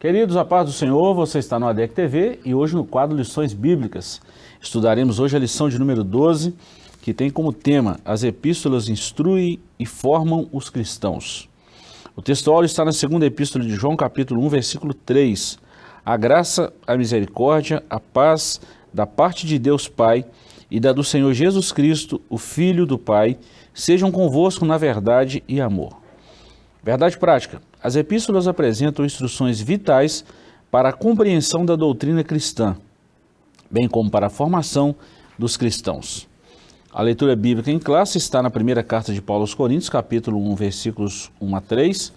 Queridos, a paz do Senhor, você está no ADEC TV e hoje no quadro Lições Bíblicas. Estudaremos hoje a lição de número 12, que tem como tema As Epístolas instruem e formam os cristãos. O texto está na segunda epístola de João, capítulo 1, versículo 3. A graça, a misericórdia, a paz da parte de Deus Pai e da do Senhor Jesus Cristo, o Filho do Pai, sejam convosco na verdade e amor. Verdade prática. As epístolas apresentam instruções vitais para a compreensão da doutrina cristã, bem como para a formação dos cristãos. A leitura bíblica em classe está na primeira carta de Paulo aos Coríntios, capítulo 1, versículos 1 a 3,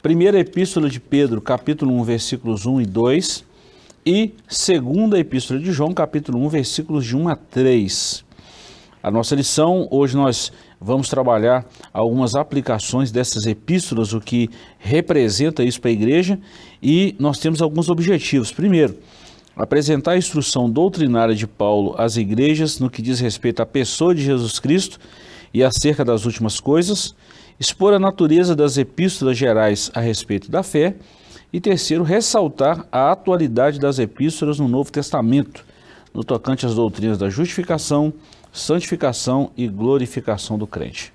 primeira epístola de Pedro, capítulo 1, versículos 1 e 2, e segunda epístola de João, capítulo 1, versículos de 1 a 3. A nossa lição, hoje nós vamos trabalhar algumas aplicações dessas epístolas, o que representa isso para a igreja, e nós temos alguns objetivos. Primeiro, apresentar a instrução doutrinária de Paulo às igrejas no que diz respeito à pessoa de Jesus Cristo e acerca das últimas coisas, expor a natureza das epístolas gerais a respeito da fé, e terceiro, ressaltar a atualidade das epístolas no Novo Testamento, no tocante às doutrinas da justificação, santificação e glorificação do crente.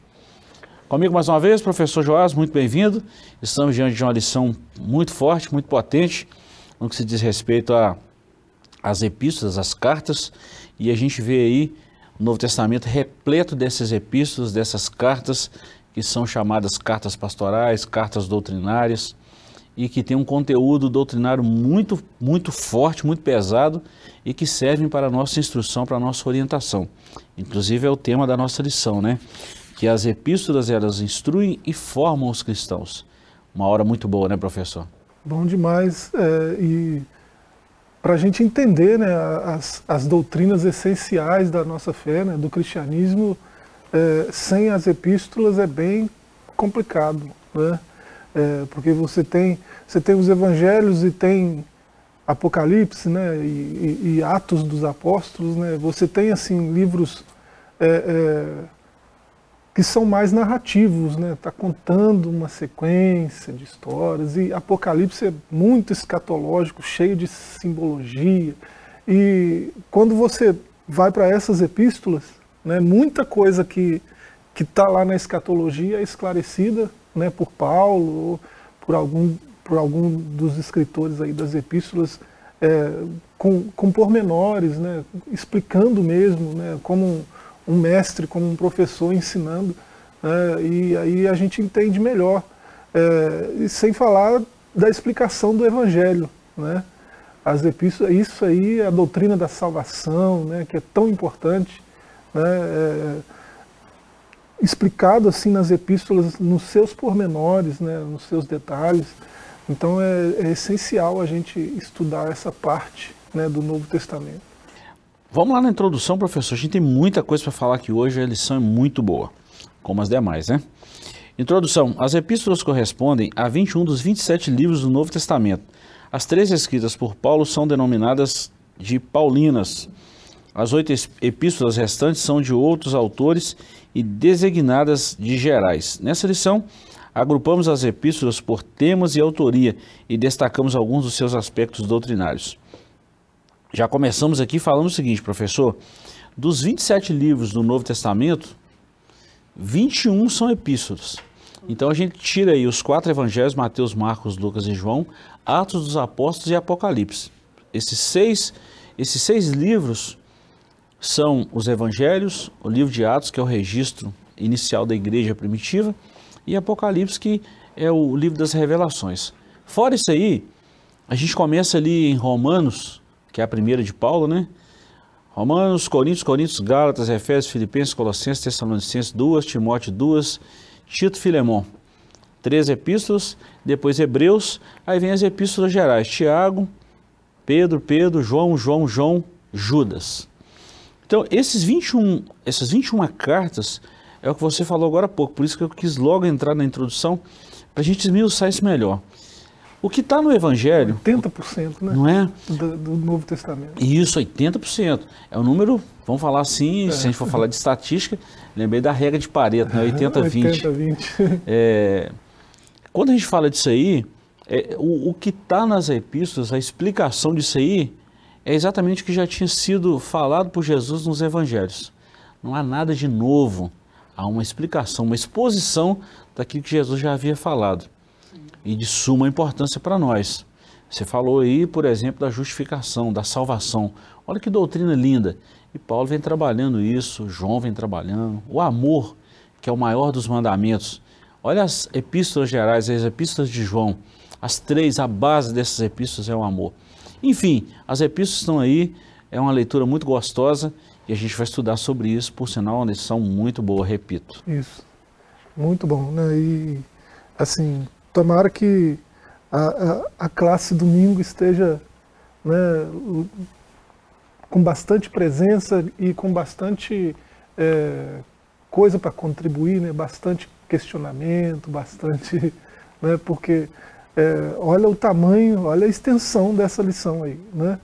Comigo mais uma vez, professor Joás, muito bem-vindo. Estamos diante de uma lição muito forte, muito potente, no que se diz respeito às epístolas, às cartas, e a gente vê aí o Novo Testamento repleto dessas epístolas, dessas cartas, que são chamadas cartas pastorais, cartas doutrinárias, e que tem um conteúdo doutrinário muito, muito forte, muito pesado e que servem para a nossa instrução, para a nossa orientação. Inclusive é o tema da nossa lição, né? Que as epístolas elas instruem e formam os cristãos. Uma hora muito boa, né, professor? Bom demais. É, e para a gente entender né, as, as doutrinas essenciais da nossa fé, né, do cristianismo, é, sem as epístolas é bem complicado, né? É, porque você tem, você tem os evangelhos e tem Apocalipse, né, e, e, e Atos dos Apóstolos, né, você tem assim livros é, é, que são mais narrativos, né, tá contando uma sequência de histórias e Apocalipse é muito escatológico, cheio de simbologia e quando você vai para essas epístolas, né, muita coisa que está lá na escatologia é esclarecida né, por Paulo ou por algum, por algum dos escritores aí das epístolas é, com, com pormenores, né, explicando mesmo, né, como um, um, mestre, como um professor ensinando, né, e aí a gente entende melhor. É, e sem falar da explicação do Evangelho, né? As epístolas, isso aí, a doutrina da salvação, né, que é tão importante, né? É, explicado assim nas epístolas, nos seus pormenores, né, nos seus detalhes. Então é, é essencial a gente estudar essa parte né, do Novo Testamento. Vamos lá na introdução, professor. A gente tem muita coisa para falar aqui hoje, a lição é muito boa, como as demais, né? Introdução. As epístolas correspondem a 21 dos 27 livros do Novo Testamento. As três escritas por Paulo são denominadas de Paulinas. As oito epístolas restantes são de outros autores e designadas de gerais. Nessa lição, agrupamos as epístolas por temas e autoria e destacamos alguns dos seus aspectos doutrinários. Já começamos aqui falando o seguinte, professor: dos 27 livros do Novo Testamento, 21 são epístolas. Então a gente tira aí os quatro evangelhos, Mateus, Marcos, Lucas e João, Atos dos Apóstolos e Apocalipse. Esses seis, esses seis livros são os evangelhos, o livro de Atos, que é o registro inicial da igreja primitiva, e Apocalipse, que é o livro das revelações. Fora isso aí, a gente começa ali em Romanos, que é a primeira de Paulo, né? Romanos, Coríntios, Coríntios, Gálatas, Efésios, Filipenses, Colossenses, Tessalonicenses, duas, Timóteo, duas, Tito, Filemão. Três epístolas, depois Hebreus, aí vem as epístolas gerais, Tiago, Pedro, Pedro, João, João, João, Judas. Então, esses 21, essas 21 cartas é o que você falou agora há pouco, por isso que eu quis logo entrar na introdução, para a gente esmiuçar isso melhor. O que está no Evangelho. 80%, né? Não é? Do, do, Novo Testamento. Isso, 80%. É um número, vamos falar assim, é. se a gente for falar de estatística, lembrei da regra de Pareto, né? 80-20. 80-20. É, quando a gente fala disso aí, É, o, o que está nas epístolas, a explicação disso aí, é exatamente o que já tinha sido falado por Jesus nos evangelhos. Não há nada de novo, há uma explicação, uma exposição daquilo que Jesus já havia falado e de suma importância para nós. Você falou aí, por exemplo, da justificação, da salvação. Olha que doutrina linda. E Paulo vem trabalhando isso, João vem trabalhando. O amor, que é o maior dos mandamentos. Olha as epístolas gerais, as epístolas de João. As três, a base dessas epístolas é o amor. Enfim, as epístolas estão aí, é uma leitura muito gostosa e a gente vai estudar sobre isso, por sinal, uma lição muito boa, repito. Isso, muito bom, né? E, assim, tomara que a, a, a classe domingo esteja né, com bastante presença e com bastante é, coisa para contribuir, né? bastante questionamento, bastante. Né? Porque é, olha o tamanho, olha a extensão dessa lição aí, né?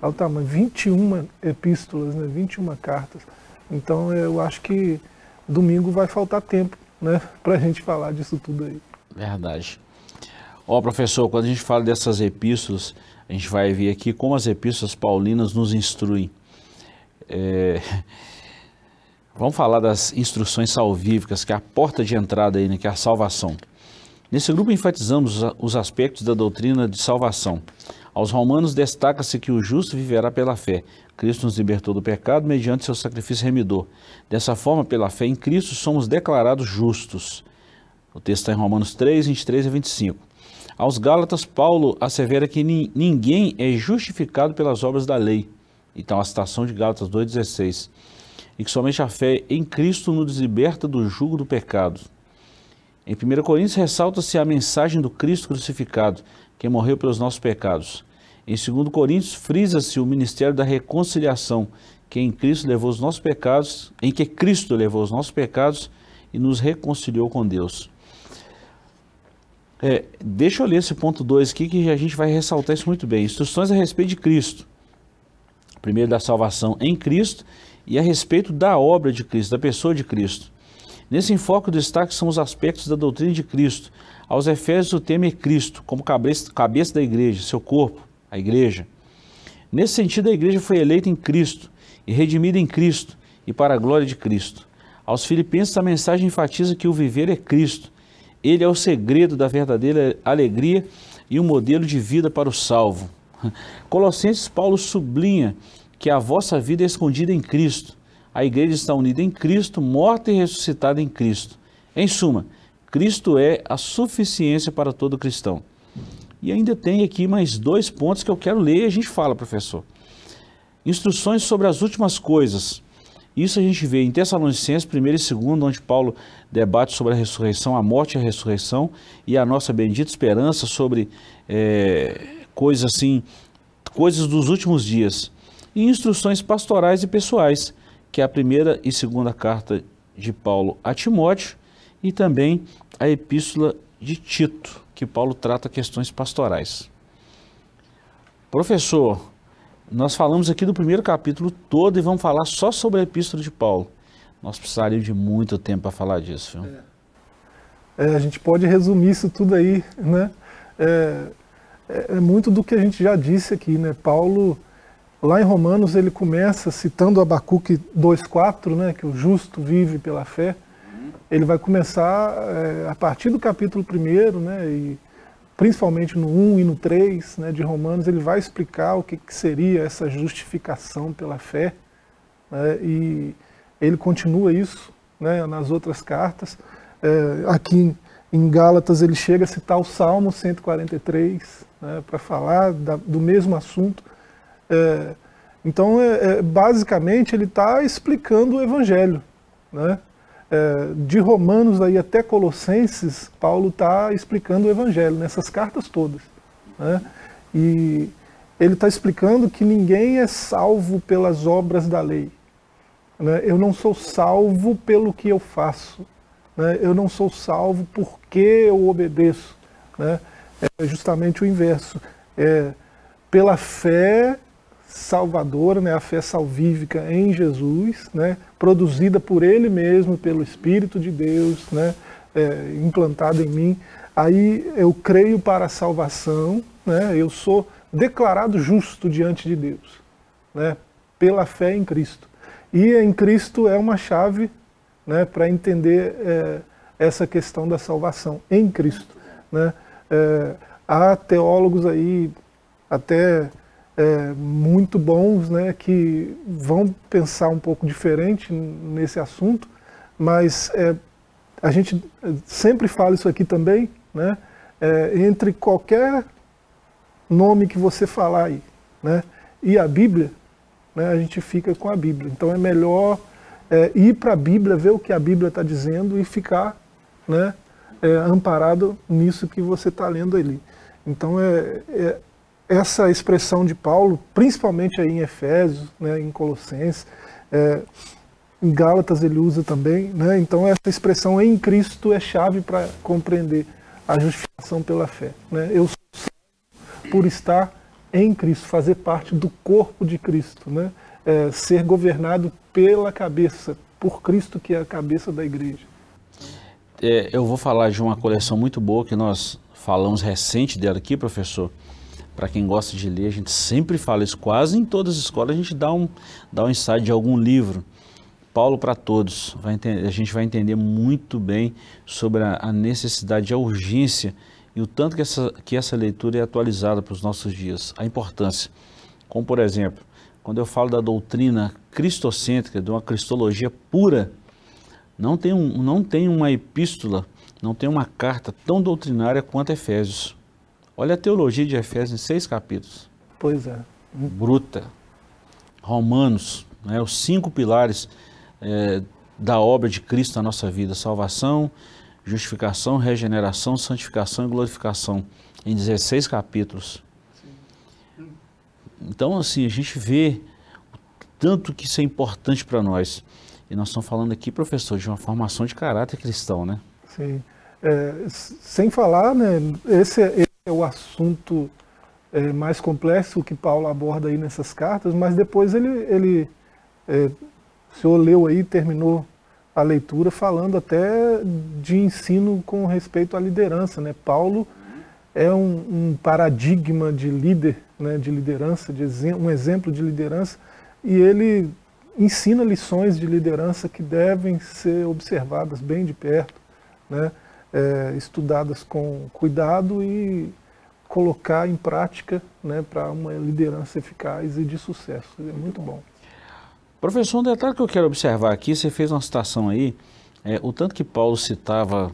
Olha o tamanho, 21 epístolas, né? 21 cartas. Então eu acho que domingo vai faltar tempo, né? Para a gente falar disso tudo aí. Verdade. Ó, professor, quando a gente fala dessas epístolas, a gente vai ver aqui como as epístolas paulinas nos instruem. É... Vamos falar das instruções salvíficas, que é a porta de entrada aí, né, que é a salvação. Nesse grupo enfatizamos os aspectos da doutrina de salvação. Aos romanos destaca-se que o justo viverá pela fé. Cristo nos libertou do pecado mediante seu sacrifício remidor. Dessa forma, pela fé em Cristo, somos declarados justos. O texto está em Romanos 3, 23 e 25. Aos Gálatas, Paulo assevera que ninguém é justificado pelas obras da lei. Então, a citação de Gálatas 2,16. E que somente a fé em Cristo nos liberta do jugo do pecado. Em 1 Coríntios ressalta-se a mensagem do Cristo crucificado, que morreu pelos nossos pecados. Em 2 Coríntios frisa-se o ministério da reconciliação, que em Cristo levou os nossos pecados, em que Cristo levou os nossos pecados e nos reconciliou com Deus. É, deixa eu ler esse ponto 2 aqui que a gente vai ressaltar isso muito bem. Instruções a respeito de Cristo. Primeiro da salvação em Cristo e a respeito da obra de Cristo, da pessoa de Cristo. Nesse enfoque, o destaque são os aspectos da doutrina de Cristo. Aos Efésios, o tema é Cristo, como cabeça, da igreja, seu corpo, a igreja. Nesse sentido, a igreja foi eleita em Cristo e redimida em Cristo e para a glória de Cristo. Aos Filipenses, a mensagem enfatiza que o viver é Cristo. Ele é o segredo da verdadeira alegria e um modelo de vida para o salvo. Colossenses, Paulo sublinha que a vossa vida é escondida em Cristo a igreja está unida em Cristo, morta e ressuscitada em Cristo. Em suma, Cristo é a suficiência para todo cristão. E ainda tem aqui mais dois pontos que eu quero ler e a gente fala, professor. Instruções sobre as últimas coisas. Isso a gente vê em Tessalonicenses 1 e 2, onde Paulo debate sobre a ressurreição, a morte e a ressurreição, e a nossa bendita esperança sobre é, coisas assim, coisas dos últimos dias. E instruções pastorais e pessoais que é a primeira e segunda carta de Paulo a Timóteo e também a epístola de Tito, que Paulo trata questões pastorais. Professor, nós falamos aqui do primeiro capítulo todo e vamos falar só sobre a epístola de Paulo. Nós precisaríamos de muito tempo para falar disso. Viu? É, a gente pode resumir isso tudo aí, né? É, é, é muito do que a gente já disse aqui, né? Paulo Lá em Romanos ele começa citando Abacuque 2,4, né, que o justo vive pela fé. Ele vai começar é, a partir do capítulo 1, né, e principalmente no 1 e no 3 né, de Romanos, ele vai explicar o que, que seria essa justificação pela fé. Né, e ele continua isso né, nas outras cartas. É, aqui em, Gálatas ele chega a citar o Salmo 143 né, para falar da, do mesmo assunto. É, então, é, é, basicamente, ele está explicando o Evangelho. Né? É, de Romanos aí até Colossenses, Paulo está explicando o Evangelho, nessas cartas todas. Né? E ele está explicando que ninguém é salvo pelas obras da lei. Né? Eu não sou salvo pelo que eu faço. Né? Eu não sou salvo porque eu obedeço. Né? É justamente o inverso. É, pela fé salvadora, né, a fé salvífica em Jesus, né, produzida por Ele mesmo, pelo Espírito de Deus, né, é, implantada em mim. aí eu creio para a salvação, né? eu sou declarado justo diante de Deus, né? pela fé em Cristo. E em Cristo é uma chave né, para entender é, essa questão da salvação, em Cristo. Né? É, há teólogos aí até é, muito bons né, que vão pensar um pouco diferente nesse assunto, mas é, a gente sempre fala isso aqui também, né, é, entre qualquer nome que você falar aí né, e a Bíblia, né, a gente fica com a Bíblia. Então é melhor é, ir para a Bíblia, ver o que a Bíblia está dizendo e ficar né, é, amparado nisso que você está lendo ali. Então é, é, essa expressão de Paulo, principalmente aí em Efésios, né, em Colossenses, é, em Gálatas ele usa também, né, então essa expressão em Cristo é chave para compreender a justificação pela fé. Né? Eu sou por estar em Cristo, fazer parte do corpo de Cristo, né? É, ser governado pela cabeça, por Cristo que é a cabeça da igreja. É, eu vou falar de uma coleção muito boa que nós falamos recente dela aqui, professor. Para quem gosta de ler, a gente sempre fala isso, quase em todas as escolas a gente dá um, dá um insight de algum livro. Paulo para todos, a gente vai entender muito bem sobre a, a necessidade, a urgência e o tanto que essa, que essa leitura é atualizada para os nossos dias, a importância. Como, por exemplo, quando eu falo da doutrina cristocêntrica, de uma cristologia pura, não tem, um, não tem uma epístola não tem uma carta tão doutrinária quanto Efésios. Olha a teologia de Efésios em seis capítulos. Pois é. Bruta. Romanos, né, os cinco pilares é, da obra de Cristo na nossa vida: salvação, justificação, regeneração, santificação e glorificação, em 16 capítulos. Então, assim, a gente vê o tanto que isso é importante para nós. E nós estamos falando aqui, professor, de uma formação de caráter cristão, né? Sim. É, sem falar, né, esse, é, o assunto é, mais complexo que Paulo aborda aí nessas cartas, mas depois ele, ele é, o senhor leu aí, terminou a leitura falando até de ensino com respeito à liderança. Né? Paulo é um, um paradigma de líder, né, de liderança, de um exemplo de liderança, e ele ensina lições de liderança que devem ser observadas bem de perto. Né? É, estudadas com cuidado e colocar em prática né, para uma liderança eficaz e de sucesso. É muito bom. Professor, um detalhe que eu quero observar aqui, você fez uma citação aí, é, o tanto que Paulo citava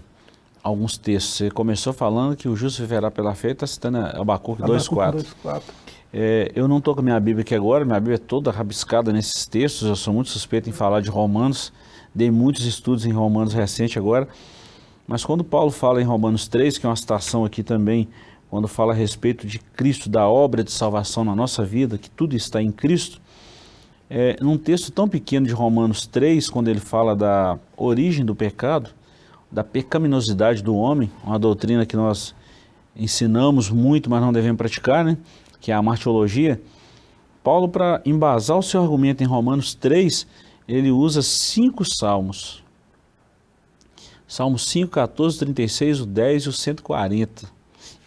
alguns textos. Você começou falando que o justo viverá pela fé, está citando Abacuque 2,4. É, eu não estou com a minha Bíblia aqui agora, minha Bíblia é toda rabiscada nesses textos, eu sou muito suspeito em falar de Romanos, dei muitos estudos em Romanos recente agora, mas quando Paulo fala em Romanos 3, que é uma citação aqui também, quando fala a respeito de Cristo, da obra de salvação na nossa vida, que tudo está em Cristo, é, num texto tão pequeno de Romanos 3, quando ele fala da origem do pecado, da pecaminosidade do homem, uma doutrina que nós ensinamos muito, mas não devemos praticar, né? que é a martiologia, Paulo, para embasar o seu argumento em Romanos 3, ele usa cinco salmos. Salmos 5, 14, 36, o 10 e o 140.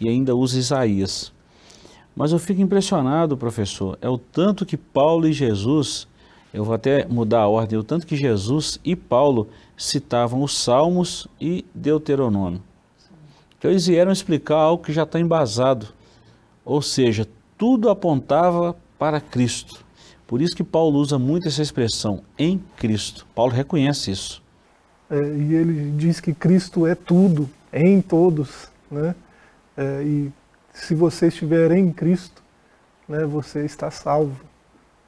E ainda usa Isaías. Mas eu fico impressionado, professor, é o tanto que Paulo e Jesus, eu vou até mudar a ordem, o tanto que Jesus e Paulo citavam os Salmos e Deuteronômio. Então eles vieram explicar algo que já está embasado. Ou seja, tudo apontava para Cristo. Por isso que Paulo usa muito essa expressão, em Cristo. Paulo reconhece isso é, e ele diz que Cristo é tudo, em todos, né? É, e se você estiver em Cristo, né, você está salvo,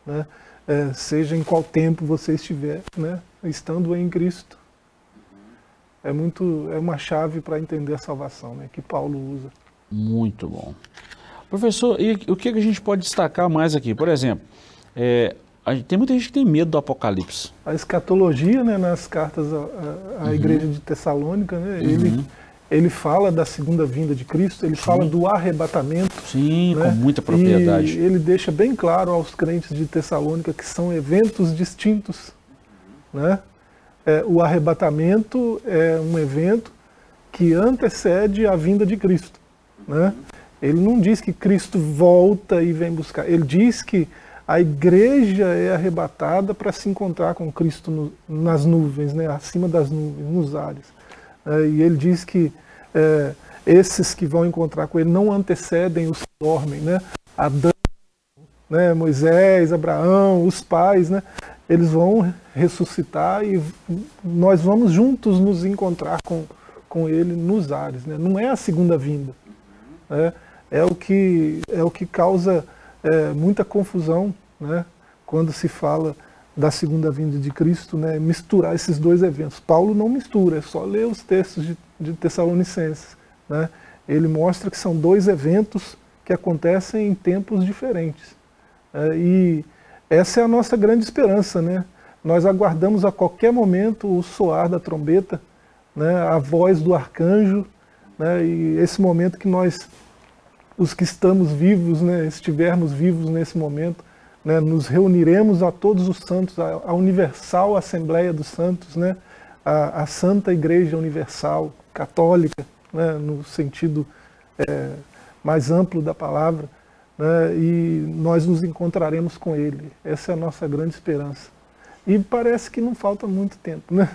né? É, seja em qual tempo você estiver, né? Estando em Cristo. É muito, é uma chave para entender a salvação, né? Que Paulo usa. Muito bom. Professor, e o que a gente pode destacar mais aqui? Por exemplo, é, tem muita gente que tem medo do Apocalipse. A escatologia, né, nas cartas à, à uhum. igreja de Tessalônica, né, uhum. ele, ele fala da segunda vinda de Cristo, ele Sim. fala do arrebatamento. Sim, né, com muita propriedade. E ele deixa bem claro aos crentes de Tessalônica que são eventos distintos. Né? É, o arrebatamento é um evento que antecede a vinda de Cristo. Né? Ele não diz que Cristo volta e vem buscar. Ele diz que a igreja é arrebatada para se encontrar com Cristo no, nas nuvens, né? acima das nuvens, nos ares. É, e ele diz que é, esses que vão encontrar com ele não antecedem os que dormem. Né? Adão, né? Moisés, Abraão, os pais, né? eles vão ressuscitar e nós vamos juntos nos encontrar com, com ele nos ares. Né? Não é a segunda vinda. Né? É, o que, é o que causa é, muita confusão né? quando se fala da segunda vinda de Cristo, né? misturar esses dois eventos. Paulo não mistura, é só ler os textos de, de Tessalonicenses. Né? Ele mostra que são dois eventos que acontecem em tempos diferentes. É, e essa é a nossa grande esperança, né? Nós aguardamos a qualquer momento o soar da trombeta, né? a voz do arcanjo, né? e esse momento que nós, os que estamos vivos, né? estivermos vivos nesse momento, né? nos reuniremos a todos os santos, a, a universal Assembleia dos Santos, né? a, a Santa Igreja Universal, católica, né? no sentido é, mais amplo da palavra, né, e nós nos encontraremos com Ele. Essa é a nossa grande esperança. E parece que não falta muito tempo. Né?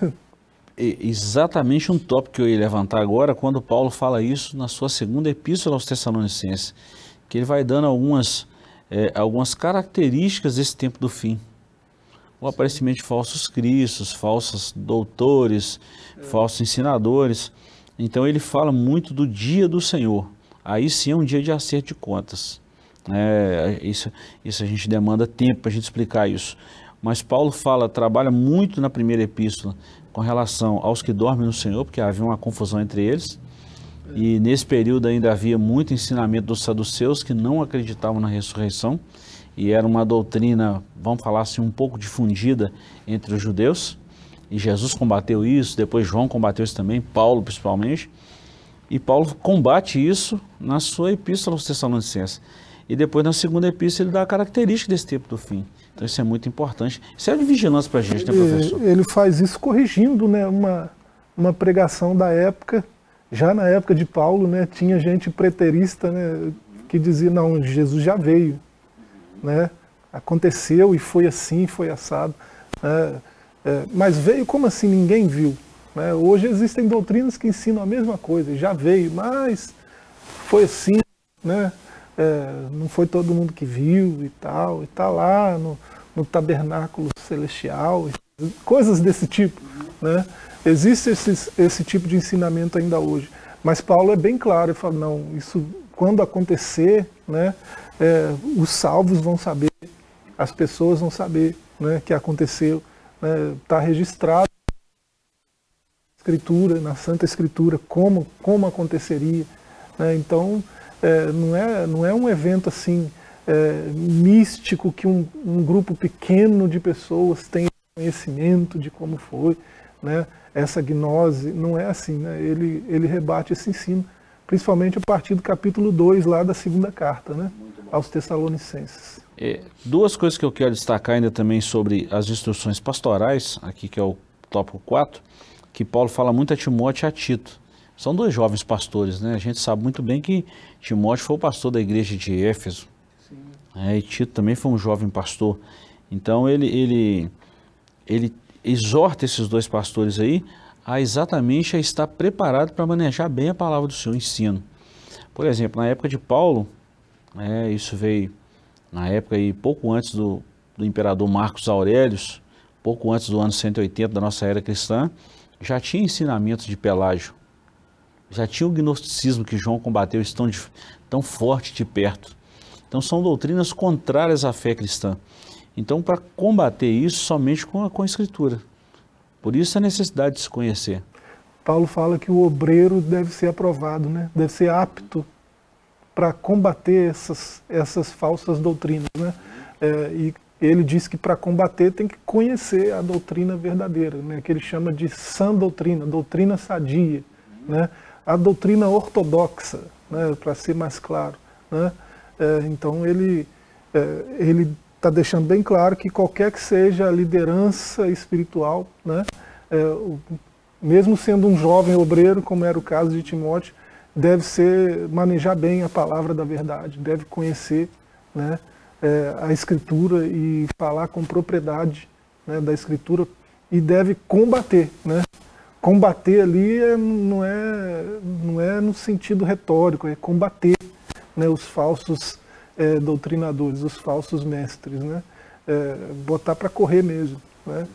Exatamente um tópico que eu ia levantar agora, quando Paulo fala isso na sua segunda epístola aos Tessalonicenses, que ele vai dando algumas, é, algumas características desse tempo do fim. O aparecimento de falsos cristos, falsos doutores, é. falsos ensinadores. Então ele fala muito do dia do Senhor. Aí sim é um dia de acerto de contas. É, isso, isso a gente demanda tempo para a gente explicar isso. Mas Paulo fala, trabalha muito na primeira epístola com relação aos que dormem no Senhor, porque havia uma confusão entre eles. E nesse período ainda havia muito ensinamento dos saduceus que não acreditavam na ressurreição. E era uma doutrina, vamos falar assim, um pouco difundida entre os judeus. E Jesus combateu isso, depois João combateu isso também, Paulo principalmente. E Paulo combate isso na sua epístola aos Tessalonicenses. E depois na segunda epístola ele dá a característica desse tempo do fim. Então isso é muito importante. Isso é de vigilância para a gente, né, professor? Ele faz isso corrigindo né, uma, uma pregação da época. Já na época de Paulo, né, tinha gente preterista né, que dizia, não, Jesus já veio. Né? Aconteceu e foi assim, foi assado. É, é, mas veio como assim ninguém viu? Né? Hoje existem doutrinas que ensinam a mesma coisa, já veio, mas foi assim, né? é, não foi todo mundo que viu e tal, e está lá no, no, tabernáculo celestial, coisas desse tipo. Né? Existe esse, esse tipo de ensinamento ainda hoje. Mas Paulo é bem claro, ele fala, não, isso quando acontecer, né, é, os salvos vão saber, as pessoas vão saber né, que aconteceu, está né, registrado na Escritura, na Santa Escritura, como, como aconteceria. Né, então, é, não, é, não é um evento assim é, místico que um, um, grupo pequeno de pessoas tem conhecimento de como foi, né? essa gnose, não é assim, né? ele, ele rebate esse ensino, principalmente a partir do capítulo 2 lá da segunda carta, né? aos Tessalonicenses. É, duas coisas que eu quero destacar ainda também sobre as instruções pastorais, aqui que é o tópico 4, que Paulo fala muito a Timóteo e a Tito. São dois jovens pastores, né? A gente sabe muito bem que Timóteo foi o pastor da igreja de Éfeso. É, e Tito também foi um jovem pastor. Então ele, ele, ele exorta esses dois pastores aí a exatamente a estar preparado para manejar bem a palavra do Senhor, ensino. Por exemplo, na época de Paulo, é, isso veio na época aí, pouco antes do, do imperador Marcos Aurelius, pouco antes do ano 180 da nossa era cristã, já tinha ensinamentos de Pelágio já tinha o gnosticismo que João combateu tão, tão forte de perto. Então são doutrinas contrárias à fé cristã. Então para combater isso somente com a, com a escritura. Por isso a necessidade de se conhecer. Paulo fala que o obreiro deve ser aprovado, né? deve ser apto para combater essas, essas falsas doutrinas. Né? É, e ele diz que para combater tem que conhecer a doutrina verdadeira, né? que ele chama de sã doutrina, doutrina sadia. Né? a doutrina ortodoxa, né, para ser mais claro. Né? É, então ele é, ele está deixando bem claro que qualquer que seja a liderança espiritual, né, é, mesmo sendo um jovem obreiro, como era o caso de Timóteo, deve ser manejar bem a palavra da verdade, deve conhecer né, é, a escritura e falar com propriedade né, da escritura e deve combater, né? Combater ali é, não, é, não é no sentido retórico, é combater né, os falsos é, doutrinadores, os falsos mestres, né? É, botar para correr mesmo, né?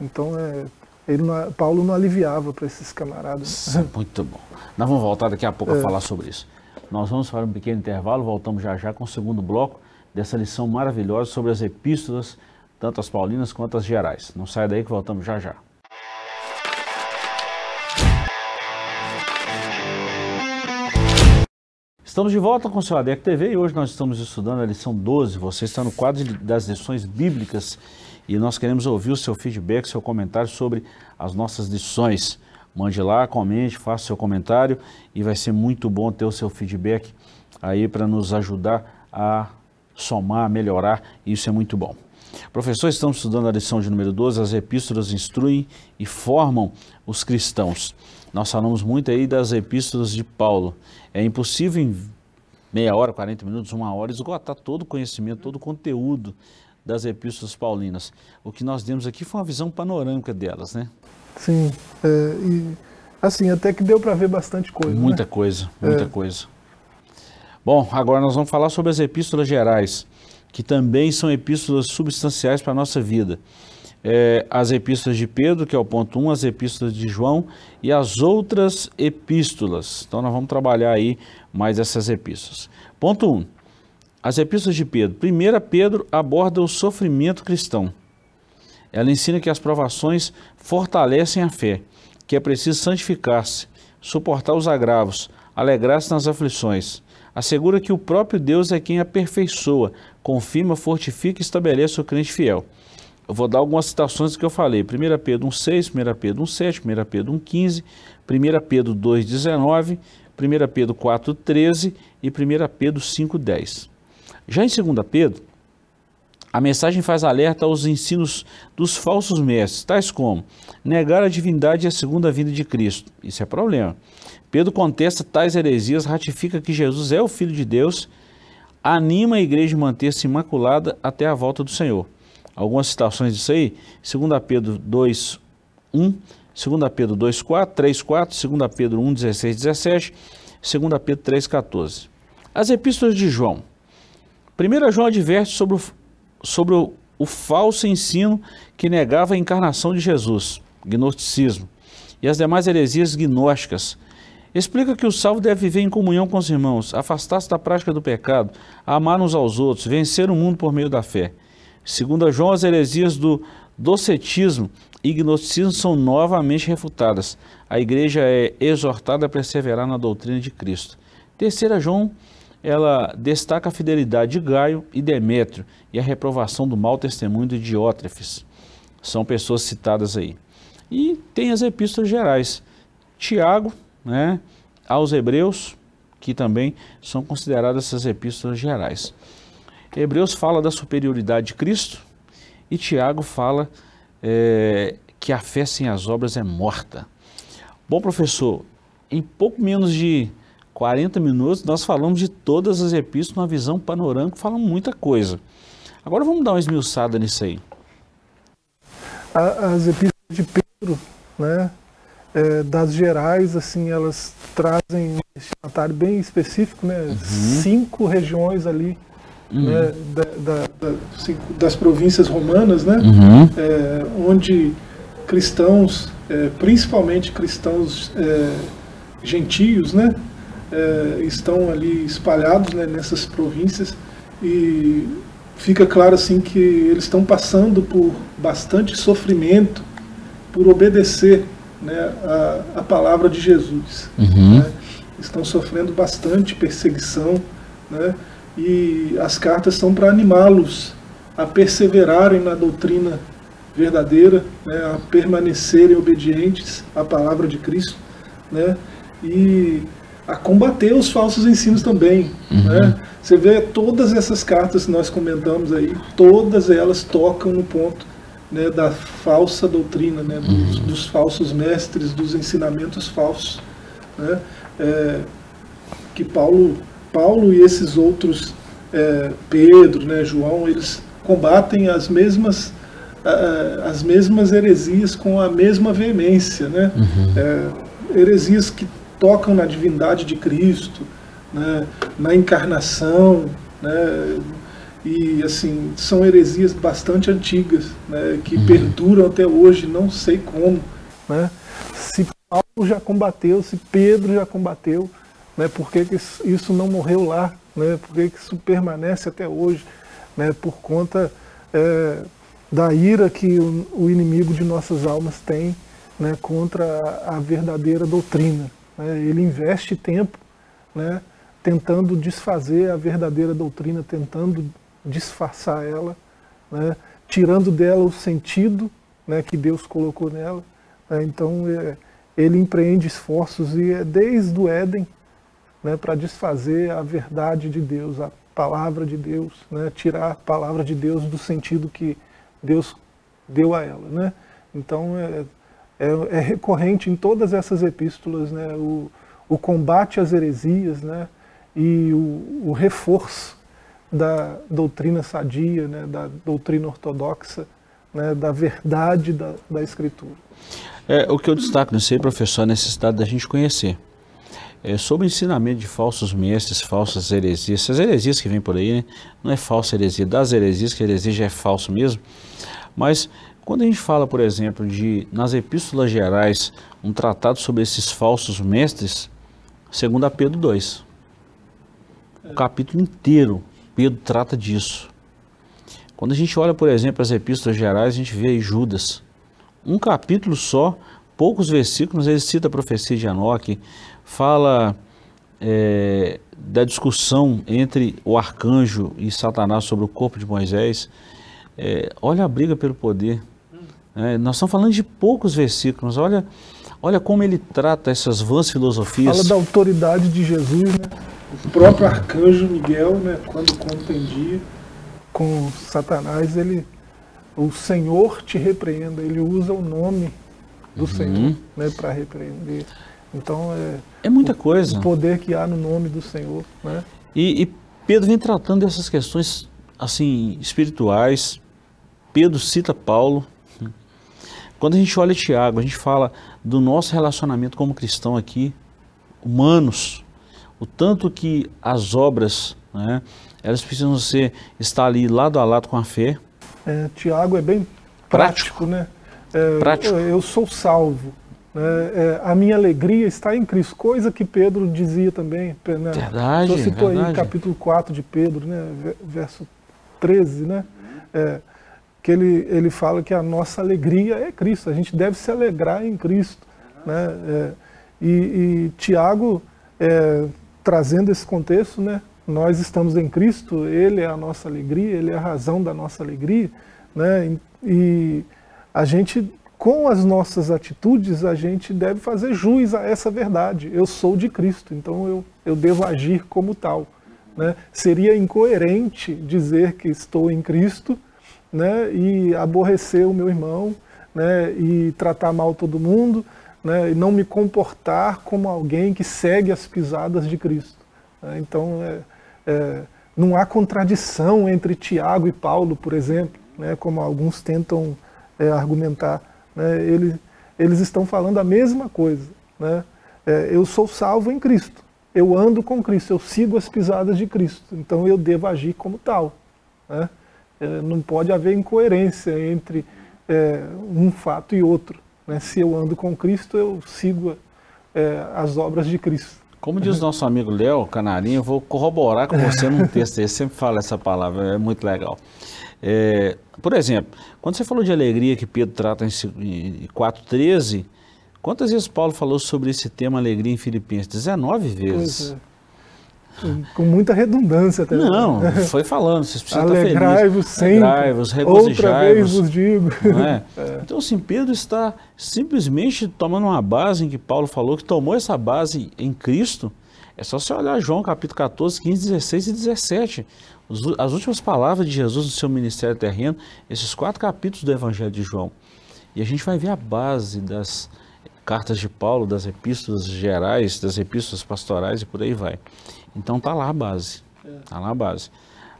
Então, é, ele não, Paulo não aliviava para esses camaradas. Muito bom. Nós vamos voltar daqui a pouco é. a falar sobre isso. Nós vamos fazer um pequeno intervalo, voltamos já já com o segundo bloco dessa lição maravilhosa sobre as epístolas, tanto as paulinas quanto as gerais. Não saia daí que voltamos já já. Estamos de volta com o seu ADEC TV e hoje nós estamos estudando a lição 12. Você está no quadro das lições bíblicas e nós queremos ouvir o seu feedback, seu comentário sobre as nossas lições. Mande lá, comente, faça seu comentário e vai ser muito bom ter o seu feedback aí para nos ajudar a somar, melhorar, e isso é muito bom. Professor, estamos estudando a lição de número 12, as epístolas instruem e formam os cristãos. Nós falamos muito aí das epístolas de Paulo. É impossível em meia hora, 40 minutos, uma hora, esgotar todo o conhecimento, todo o conteúdo das epístolas paulinas. O que nós demos aqui foi uma visão panorâmica delas, né? Sim, é, e assim, até que deu para ver bastante coisa. Muita né? coisa, muita é. coisa. Bom, agora nós vamos falar sobre as epístolas gerais, que também são epístolas substanciais para a nossa vida. É, as epístolas de Pedro, que é o ponto 1, as epístolas de João e as outras epístolas. Então nós vamos trabalhar aí mais essas epístolas. Ponto 1. As epístolas de Pedro. Primeira Pedro aborda o sofrimento cristão. Ela ensina que as provações fortalecem a fé, que é preciso santificar-se, suportar os agravos, alegrar-se nas aflições assegura que o próprio Deus é quem aperfeiçoa, confirma, fortifica e estabelece o crente fiel. Eu vou dar algumas citações do que eu falei. 1 Pedro 1,6, 1 Pedro 1,7, 1 Pedro 1,15, 1 Pedro 2,19, 1 Pedro 4,13 e 1 Pedro 5,10. Já em 2 Pedro, a mensagem faz alerta aos ensinos dos falsos mestres, tais como negar a divindade e a segunda vinda de Cristo. Isso é problema. Pedro contesta tais heresias, ratifica que Jesus é o Filho de Deus, anima a igreja a manter-se imaculada até a volta do Senhor. Algumas citações disso aí, 2 Pedro 2, 1, 2 Pedro 2, 4, 3, 4, 2 Pedro 1, 16, 17, 2 Pedro 3, 14. As epístolas de João. 1 João adverte sobre o, sobre o, o falso ensino que negava a encarnação de Jesus, gnosticismo, e as demais heresias gnósticas, Explica que o salvo deve viver em comunhão com os irmãos, afastar-se da prática do pecado, amar uns aos outros, vencer o mundo por meio da fé. Segundo João, as heresias do docetismo e gnosticismo são novamente refutadas. A igreja é exortada a perseverar na doutrina de Cristo. Terceira João, ela destaca a fidelidade de Gaio e Demétrio e a reprovação do mau testemunho de Diótrefes. São pessoas citadas aí. E tem as epístolas gerais. Tiago, né, aos Hebreus, que também são consideradas essas epístolas gerais. Hebreus fala da superioridade de Cristo e Tiago fala é, que a fé sem as obras é morta. Bom, professor, em pouco menos de 40 minutos nós falamos de todas as epístolas, uma visão panorâmica, falamos muita coisa. Agora vamos dar uma esmiuçada nisso aí. As epístolas de Pedro, né, é, das gerais, assim, elas trazem um destinatário bem específico, né? Uhum. Cinco regiões ali, uhum. né? Da, da, da, cinco, das províncias romanas, né? Uhum. É, onde cristãos, é, principalmente cristãos é, gentios, né? É, estão ali espalhados né, nessas províncias e fica claro assim que eles estão passando por bastante sofrimento por obedecer né, a, a palavra de Jesus. Uhum. Né? Estão sofrendo bastante perseguição né? E as cartas são para animá-los a perseverarem na doutrina verdadeira, né? a permanecerem obedientes à palavra de Cristo né? e a combater os falsos ensinos também. Uhum. Né? Você vê todas essas cartas que nós comentamos aí, todas elas tocam no ponto né, da falsa doutrina, né, dos, uhum. dos, falsos mestres, dos ensinamentos falsos. Né, é, que Paulo, Paulo e esses outros, é, Pedro, né, João, eles combatem as mesmas as mesmas heresias com a mesma veemência, né? Uhum. É, heresias que tocam na divindade de Cristo, né? na encarnação, né? e assim são heresias bastante antigas, né? que uhum. perduram até hoje, não sei como, né? Se Paulo já combateu, se Pedro já combateu, né? Por que, que isso não morreu lá, né? Por que, que isso permanece até hoje, né? Por conta é, da ira que o, o, inimigo de nossas almas tem né, contra a, a verdadeira doutrina. Né? Ele investe tempo né, tentando desfazer a verdadeira doutrina, tentando disfarçar ela, né, tirando dela o sentido né, que Deus colocou nela. Né, então é, ele empreende esforços e é desde o Éden né, para desfazer a verdade de Deus, a palavra de Deus, né, tirar a palavra de Deus do sentido que Deus deu a ela. Né? Então é, é, é recorrente em todas essas epístolas né, o, o combate às heresias né, e o, o reforço da doutrina sadia, né, da doutrina ortodoxa, né, da verdade da, da Escritura. É, o que eu destaco nisso aí, professor, é a necessidade da gente conhecer. É, sobre o ensinamento de falsos mestres, falsas heresias, essas heresias que vêm por aí, né, não é falsa heresia, das heresias, que heresia já é falso mesmo, mas quando a gente fala, por exemplo, de nas epístolas gerais, um tratado sobre esses falsos mestres, segundo a Pedro 2. O capítulo inteiro, Pedro trata disso. Quando a gente olha, por exemplo, as epístolas gerais, a gente vê aí Judas. Um capítulo só, poucos versículos, ele cita a profecia de Enoque, fala é, da discussão entre o arcanjo e Satanás sobre o corpo de Moisés. É, olha a briga pelo poder. É, nós estamos falando de poucos versículos. Olha, olha como ele trata essas vãs filosofias. Fala da autoridade de Jesus, né? O próprio arcanjo Miguel, né, quando contendia com Satanás, ele, o Senhor te repreenda. Ele usa o nome do uhum. Senhor né, para repreender. Então é, é muita coisa. O poder que há no nome do Senhor. Né? E, e Pedro vem tratando dessas questões assim espirituais, Pedro cita Paulo. Quando a gente olha Tiago, a gente fala do nosso relacionamento como cristão aqui, humanos, o tanto que as obras, né, elas precisam ser, estar ali lado a lado com a fé. É, Tiago é bem prático, prático. né? É, prático. Eu, sou salvo. Né? É, a minha alegria está em Cristo, coisa que Pedro dizia também. Né? Verdade, Você citou verdade. aí capítulo 4 de Pedro, né? verso 13, né? É, que ele, ele fala que a nossa alegria é Cristo, a gente deve se alegrar em Cristo. Né? É, e, e Tiago, é, trazendo esse contexto, né? nós estamos em Cristo, Ele é a nossa alegria, Ele é a razão da nossa alegria, né? e a gente, com as nossas atitudes, a gente deve fazer jus a essa verdade. Eu sou de Cristo, então eu, eu devo agir como tal. Né? Seria incoerente dizer que estou em Cristo né, e aborrecer o meu irmão, né, e tratar mal todo mundo, né, e não me comportar como alguém que segue as pisadas de Cristo. Né. Então, é, é, não há contradição entre Tiago e Paulo, por exemplo, né, como alguns tentam é, argumentar. Né, eles, eles estão falando a mesma coisa. Né, é, eu sou salvo em Cristo, eu ando com Cristo, eu sigo as pisadas de Cristo, então eu devo agir como tal. Né? É, não pode haver incoerência entre é, um fato e outro. Né? Se eu ando com Cristo, eu sigo é, as obras de Cristo. Como diz nosso amigo Léo Canarinho, eu vou corroborar com você num texto, ele sempre fala essa palavra, é muito legal. É, por exemplo, quando você falou de alegria que Pedro trata em 4,13, quantas vezes Paulo falou sobre esse tema alegria em Filipenses? 19 vezes. É com muita redundância também. Não, foi falando, vocês precisam Alegrai-vos sempre. Alegrai-vos, Outra vez vos digo. É? É. Então, assim, Pedro está simplesmente tomando uma base em que Paulo falou, que tomou essa base em Cristo, É só você olhar João capítulo 14, 15, 16 e 17. As últimas palavras de Jesus no seu ministério terreno, esses quatro capítulos do Evangelho de João. E a gente vai ver a base das cartas de Paulo, das epístolas gerais, das epístolas pastorais e por aí vai. Então tá lá a base. Tá lá a base.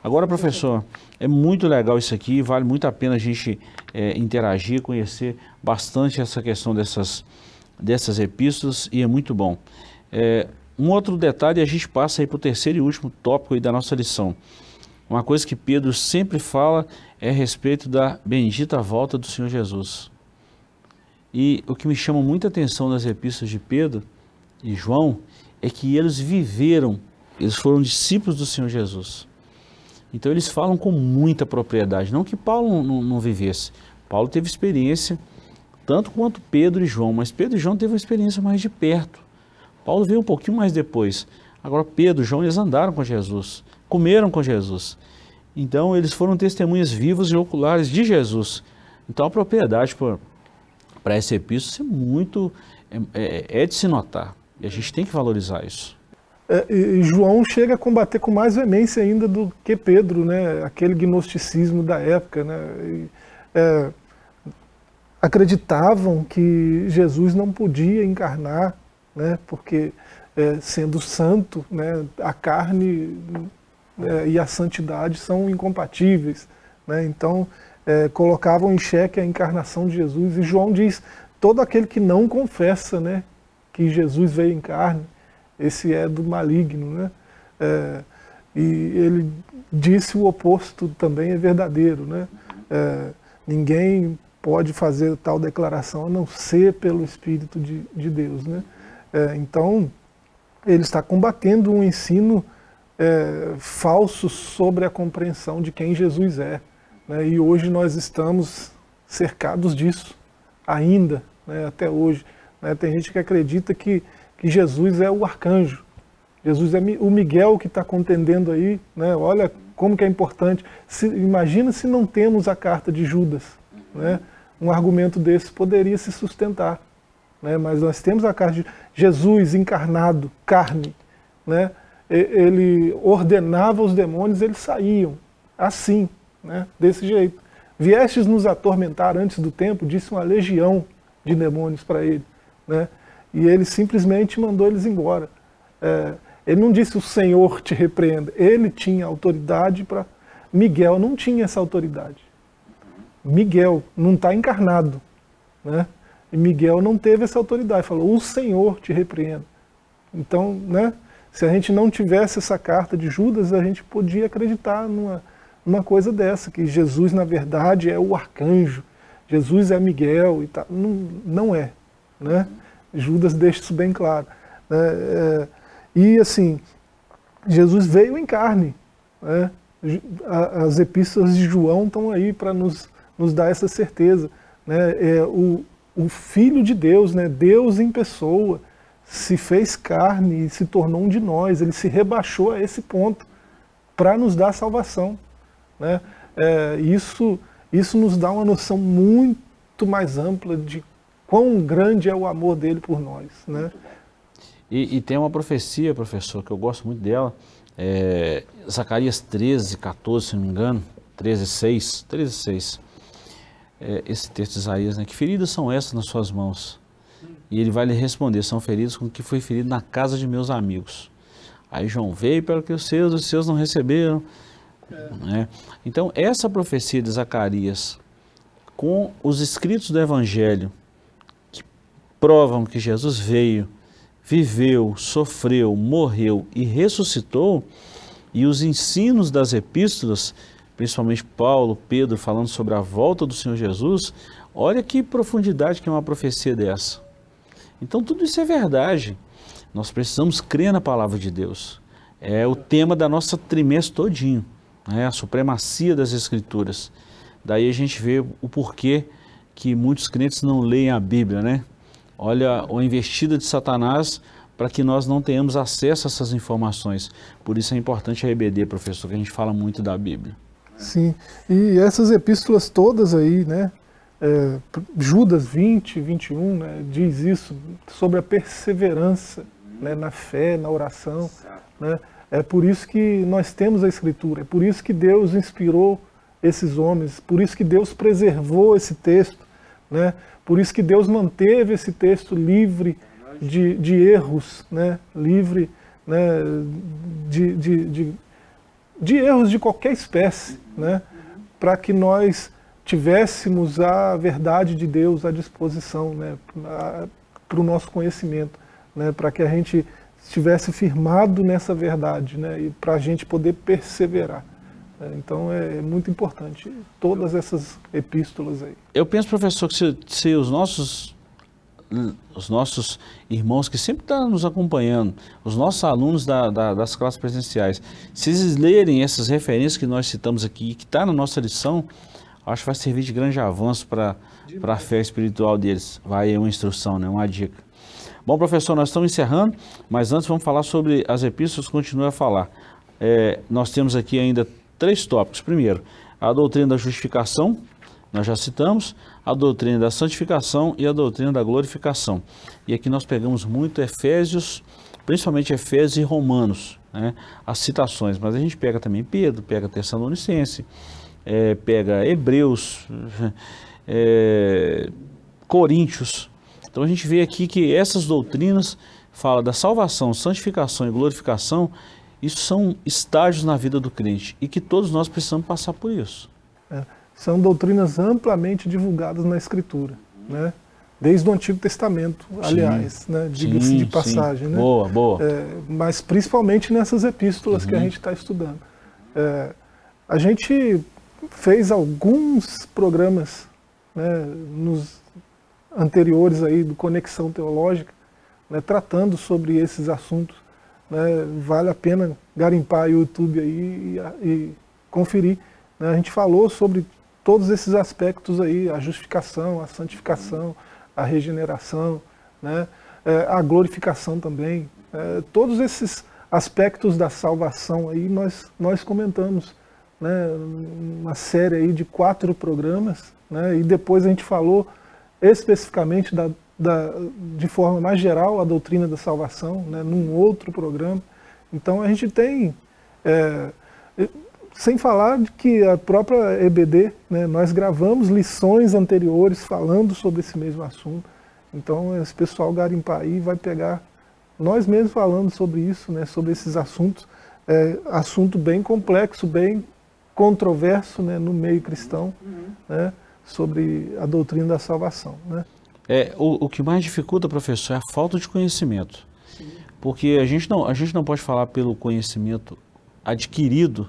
Agora, professor, é muito legal isso aqui, vale muito a pena a gente é, interagir, conhecer bastante essa questão dessas, dessas epístolas e é muito bom. É, um outro detalhe, a gente passa aí para o terceiro e último tópico da nossa lição. Uma coisa que Pedro sempre fala é a respeito da bendita volta do Senhor Jesus. E o que me chama muita atenção nas epístolas de Pedro e João é que eles viveram, eles foram discípulos do Senhor Jesus. Então eles falam com muita propriedade, não que Paulo não, não vivesse. Paulo teve experiência tanto quanto Pedro e João, mas Pedro e João teve uma experiência mais de perto. Paulo veio um pouquinho mais depois. Agora Pedro e João eles andaram com Jesus, comeram com Jesus. Então eles foram testemunhas vivas e oculares de Jesus. Então a propriedade para esse epístolo é muito é, é, é de se notar. E a gente tem que valorizar isso. É, e João chega a combater com mais veemência ainda do que Pedro, né? aquele gnosticismo da época. Né? E, é, acreditavam que Jesus não podia encarnar, né? porque é, sendo santo, né? a carne é, e a santidade são incompatíveis. Né? Então, é, colocavam em xeque a encarnação de Jesus. E João diz: todo aquele que não confessa né, que Jesus veio em carne, esse é do maligno, né? É, e ele disse o oposto também é verdadeiro, né? É, ninguém pode fazer tal declaração a não ser pelo Espírito de, de Deus, né? É, então, ele está combatendo um ensino é, falso sobre a compreensão de quem Jesus é. Né? E hoje nós estamos cercados disso, ainda, né? até hoje. Né? Tem gente que acredita que que Jesus é o arcanjo. Jesus é o Miguel que está contendendo aí, né? olha como que é importante. Se, imagina se não temos a carta de Judas. Né? Um argumento desse poderia se sustentar. Né? Mas nós temos a carta de Jesus encarnado, carne. Né? Ele ordenava os demônios, eles saíam. Assim, né? desse jeito. Viestes nos atormentar antes do tempo, disse uma legião de demônios para ele. Né? e ele simplesmente mandou eles embora. É, ele não disse o Senhor te repreenda, ele tinha autoridade para. Miguel não tinha essa autoridade. Miguel não está encarnado. Né? E Miguel não teve essa autoridade, falou: o Senhor te repreenda. Então, né, se a gente não tivesse essa carta de Judas, a gente podia acreditar numa, numa coisa dessa, que Jesus, na verdade, é o arcanjo, Jesus é Miguel e tal. Não, não é. Né? Judas deixa isso bem claro. Né? É, e assim, Jesus veio em carne. Né? As epístolas de João estão aí para nos, nos dar essa certeza. Né? É, o, o Filho de Deus, né? Deus em pessoa, se fez carne e se tornou um de nós. Ele se rebaixou a esse ponto para nos dar salvação. Né? É, isso, isso nos dá uma noção muito mais ampla de quão grande é o amor dele por nós. Né? E, e tem uma profecia, professor, que eu gosto muito dela, é, Zacarias 13, 14, se não me engano, 13, 6, 13, 6, é, esse texto de Isaías, né? que feridas são essas nas suas mãos? E ele vai lhe responder, são feridas com que foi ferido na casa de meus amigos. Aí João veio para que os seus, os seus não receberam. É. Né? Então, essa profecia de Zacarias, com os escritos do Evangelho, provam que Jesus veio, viveu, sofreu, morreu e ressuscitou, e os ensinos das epístolas, principalmente Paulo, Pedro, falando sobre a volta do Senhor Jesus, olha que profundidade que é uma profecia dessa. Então tudo isso é verdade. Nós precisamos crer na palavra de Deus. É o tema da nossa trimestre todinho, né? a supremacia das escrituras. Daí a gente vê o porquê que muitos crentes não leem a Bíblia, né? Olha a investida de Satanás para que nós não tenhamos acesso a essas informações. Por isso é importante a EBD, professor, que a gente fala muito da Bíblia. Sim, e essas epístolas todas aí, né? É, Judas 20, 21, né, diz isso sobre a perseverança né, na fé, na oração. Né? É por isso que nós temos a Escritura, é por isso que Deus inspirou esses homens, por isso que Deus preservou esse texto, né? por isso que Deus manteve esse texto livre de, de erros, né? livre né? de, de, de, de erros de qualquer espécie, né? para que nós tivéssemos a verdade de Deus à disposição né? para o nosso conhecimento, né? para que a gente estivesse firmado nessa verdade né? e para a gente poder perseverar. É, então é, é muito importante todas essas epístolas aí. Eu penso, professor, que se, se os nossos os nossos irmãos que sempre estão nos acompanhando, os nossos alunos da, da, das classes presenciais, se eles lerem essas referências que nós citamos aqui, que está na nossa lição, acho que vai servir de grande avanço para a fé espiritual deles. Vai uma instrução, né? uma dica. Bom, professor, nós estamos encerrando, mas antes vamos falar sobre as epístolas, continue a falar. É, nós temos aqui ainda três tópicos. Primeiro, a doutrina da justificação, nós já citamos, a doutrina da santificação e a doutrina da glorificação. E aqui nós pegamos muito Efésios, principalmente Efésios e Romanos, né, as citações, mas a gente pega também Pedro, pega Tessalonicense, é, pega Hebreus, é, Coríntios. Então a gente vê aqui que essas doutrinas fala da salvação, santificação e glorificação isso são estágios na vida do crente e que todos nós precisamos passar por isso. É, são doutrinas amplamente divulgadas na Escritura, né? desde o Antigo Testamento, aliás, né? diga-se de passagem. Né? Boa, boa. É, mas principalmente nessas epístolas uhum. que a uhum. gente está estudando. É, a gente fez alguns programas né, nos anteriores aí do Conexão Teológica, né, tratando sobre esses assuntos né, vale a pena garimpar o YouTube aí e, e conferir. Né? A gente falou sobre todos esses aspectos aí, a justificação, a santificação, a regeneração, né? É, a glorificação também. É, todos esses aspectos da salvação aí nós, nós comentamos. Né? Uma série aí de quatro programas, né? e depois a gente falou especificamente da, da, de forma mais geral a doutrina da salvação, né, num outro programa. Então a gente tem, é, sem falar de que a própria EBD, né, nós gravamos lições anteriores falando sobre esse mesmo assunto. Então esse pessoal garimpar aí vai pegar nós mesmos falando sobre isso, né, sobre esses assuntos, é, assunto bem complexo, bem controverso né, no meio cristão, uhum. né, sobre a doutrina da salvação. Né. É, o, o que mais dificulta, professor, é a falta de conhecimento. Sim. Porque a gente, não, a gente não pode falar pelo conhecimento adquirido,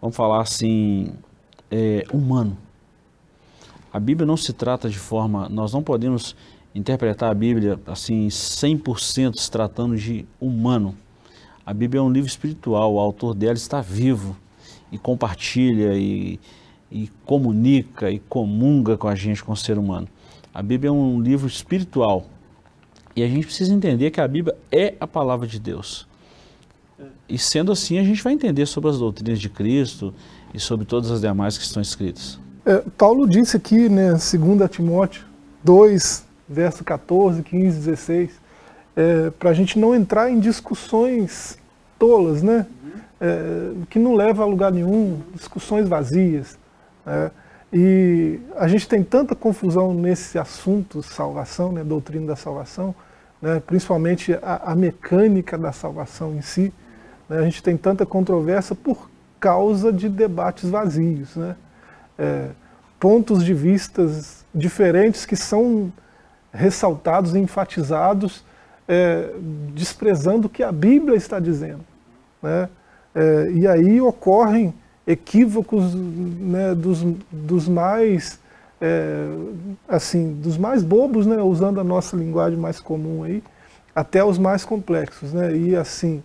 vamos falar assim, é, humano. A Bíblia não se trata de forma, nós não podemos interpretar a Bíblia assim 100% se tratando de humano. A Bíblia é um livro espiritual, o autor dela está vivo e compartilha e, e comunica e comunga com a gente, com o ser humano. A Bíblia é um livro espiritual. E a gente precisa entender que a Bíblia é a palavra de Deus. E sendo assim, a gente vai entender sobre as doutrinas de Cristo e sobre todas as demais que estão escritas. É, Paulo disse aqui, né, 2 Timóteo 2, verso 14, 15, 16, é, para a gente não entrar em discussões tolas, né, é, que não leva a lugar nenhum, discussões vazias. É, e a gente tem tanta confusão nesse assunto salvação, né, doutrina da salvação, né, principalmente a, a, mecânica da salvação em si. Né, a gente tem tanta controvérsia por causa de debates vazios. Né, é, pontos de vistas diferentes que são ressaltados enfatizados, é, desprezando o que a Bíblia está dizendo. Né, é, e aí ocorrem equívocos né, dos, dos mais é, assim dos mais bobos, né, usando a nossa linguagem mais comum aí, até os mais complexos, né, e assim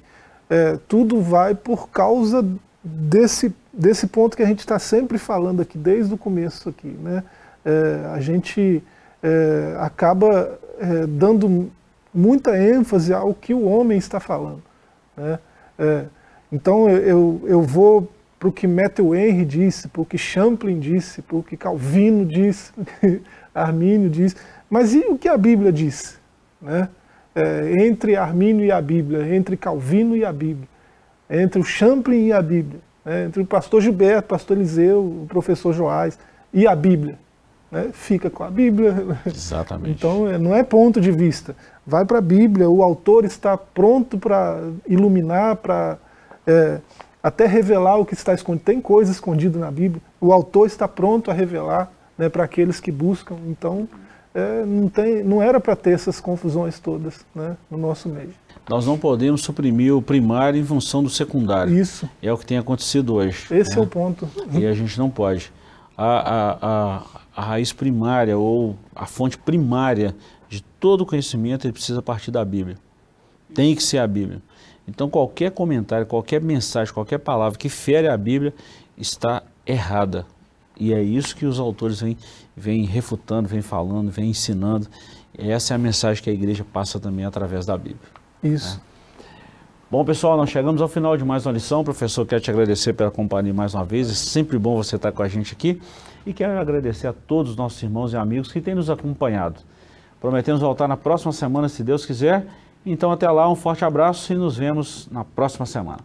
é, tudo vai por causa desse desse ponto que a gente está sempre falando aqui desde o começo aqui, né, é, a gente é, acaba é, dando muita ênfase ao que o homem está falando, né, é, então eu, eu vou para o que Matthew Henry disse, para o que Champlin disse, para o que Calvino disse, Armínio disse, mas e o que a Bíblia diz? Né? é, entre Armínio e a Bíblia, entre Calvino e a Bíblia, entre o Champlin e a Bíblia, né, entre o pastor Gilberto, o pastor Eliseu, o professor Joás e a Bíblia. Né, fica com a Bíblia. Exatamente. Então é, não é ponto de vista. Vai para a Bíblia, o autor está pronto para iluminar, para é, até revelar o que está escondido. Tem coisa escondida na Bíblia. O autor está pronto a revelar né, para aqueles que buscam. Então é, não, tem, não era para ter essas confusões todas né, no nosso meio. Nós não podemos suprimir o primário em função do secundário. Isso. É o que tem acontecido hoje. Esse né? é o ponto. E a gente não pode. A, a, a, a, raiz primária ou a fonte primária de todo conhecimento ele precisa partir da Bíblia. Tem que ser a Bíblia. Então qualquer comentário, qualquer mensagem, qualquer palavra que fere a Bíblia está errada. E é isso que os autores vêm, vêm refutando, vêm falando, vêm ensinando. Essa é a mensagem que a igreja passa também através da Bíblia. Isso. Né? Bom, pessoal, nós chegamos ao final de mais uma lição. Professor, quero te agradecer pela companhia mais uma vez. É sempre bom você estar com a gente aqui. E quero agradecer a todos os nossos irmãos e amigos que têm nos acompanhado. Prometemos voltar na próxima semana, se Deus quiser. Então, até lá, um forte abraço e nos vemos na próxima semana.